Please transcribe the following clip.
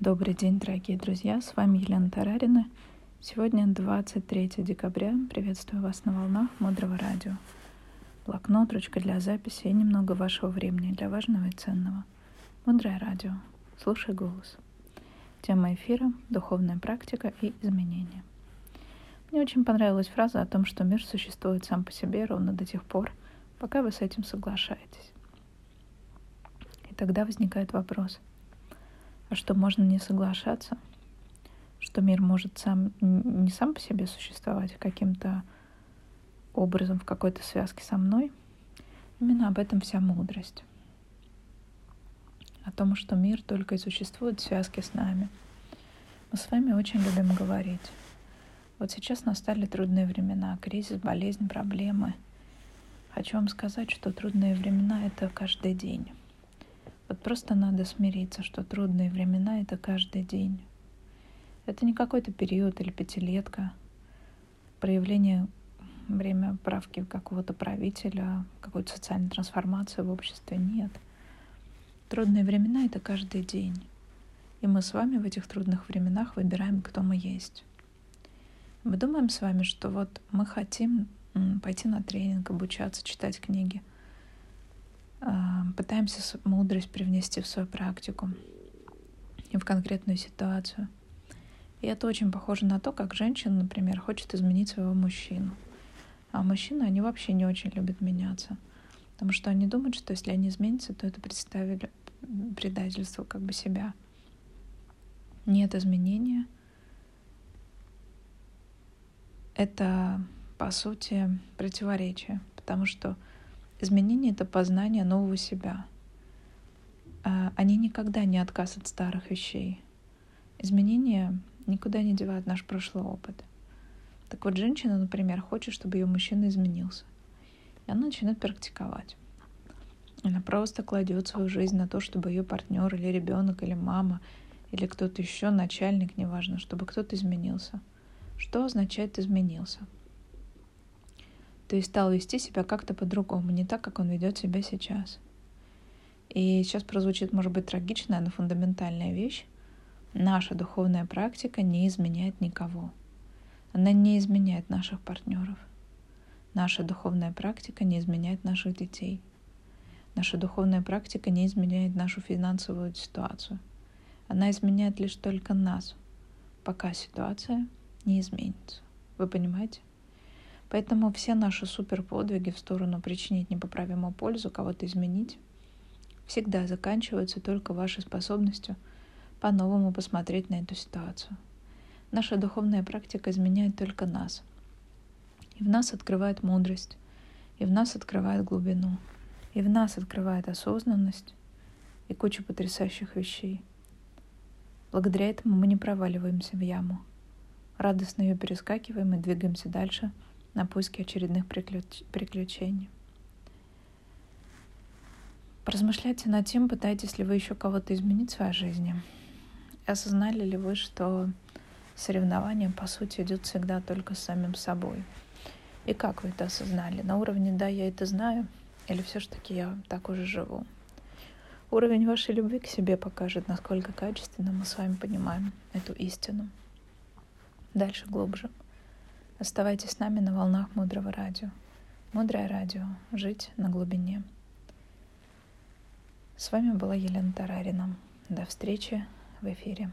Добрый день, дорогие друзья! С вами Елена Тарарина. Сегодня 23 декабря. Приветствую вас на волнах Мудрого Радио. Блокнот, ручка для записи и немного вашего времени для важного и ценного. Мудрое Радио. Слушай голос. Тема эфира – духовная практика и изменения. Мне очень понравилась фраза о том, что мир существует сам по себе ровно до тех пор, пока вы с этим соглашаетесь. И тогда возникает вопрос – что можно не соглашаться, что мир может сам не сам по себе существовать, а каким-то образом в какой-то связке со мной. Именно об этом вся мудрость. О том, что мир только и существует в связке с нами. Мы с вами очень любим говорить. Вот сейчас настали трудные времена, кризис, болезнь, проблемы. Хочу вам сказать, что трудные времена — это каждый день. Вот просто надо смириться, что трудные времена — это каждый день. Это не какой-то период или пятилетка, проявление время правки какого-то правителя, какой-то социальной трансформации в обществе. Нет. Трудные времена — это каждый день. И мы с вами в этих трудных временах выбираем, кто мы есть. Мы думаем с вами, что вот мы хотим пойти на тренинг, обучаться, читать книги — а, пытаемся мудрость привнести в свою практику и в конкретную ситуацию. И это очень похоже на то, как женщина, например, хочет изменить своего мужчину. А мужчины, они вообще не очень любят меняться. Потому что они думают, что если они изменятся, то это представили предательство как бы себя. Нет изменения. Это, по сути, противоречие. Потому что Изменение — это познание нового себя. А, они никогда не отказ от старых вещей. Изменения никуда не девают наш прошлый опыт. Так вот, женщина, например, хочет, чтобы ее мужчина изменился. И она начинает практиковать. Она просто кладет свою жизнь на то, чтобы ее партнер или ребенок, или мама, или кто-то еще, начальник, неважно, чтобы кто-то изменился. Что означает изменился? То есть стал вести себя как-то по-другому, не так, как он ведет себя сейчас. И сейчас прозвучит, может быть, трагичная, но фундаментальная вещь. Наша духовная практика не изменяет никого. Она не изменяет наших партнеров. Наша духовная практика не изменяет наших детей. Наша духовная практика не изменяет нашу финансовую ситуацию. Она изменяет лишь только нас, пока ситуация не изменится. Вы понимаете? Поэтому все наши суперподвиги в сторону причинить непоправимую пользу, кого-то изменить, всегда заканчиваются только вашей способностью по-новому посмотреть на эту ситуацию. Наша духовная практика изменяет только нас. И в нас открывает мудрость, и в нас открывает глубину, и в нас открывает осознанность и кучу потрясающих вещей. Благодаря этому мы не проваливаемся в яму. Радостно ее перескакиваем и двигаемся дальше – на поиски очередных приключ... приключений. Поразмышляйте над тем, пытаетесь ли вы еще кого-то изменить в своей жизни. И осознали ли вы, что соревнование, по сути, идет всегда только с самим собой? И как вы это осознали? На уровне «да, я это знаю» или все-таки я так уже живу? Уровень вашей любви к себе покажет, насколько качественно мы с вами понимаем эту истину. Дальше глубже. Оставайтесь с нами на волнах Мудрого Радио. Мудрое Радио. Жить на глубине. С вами была Елена Тарарина. До встречи в эфире.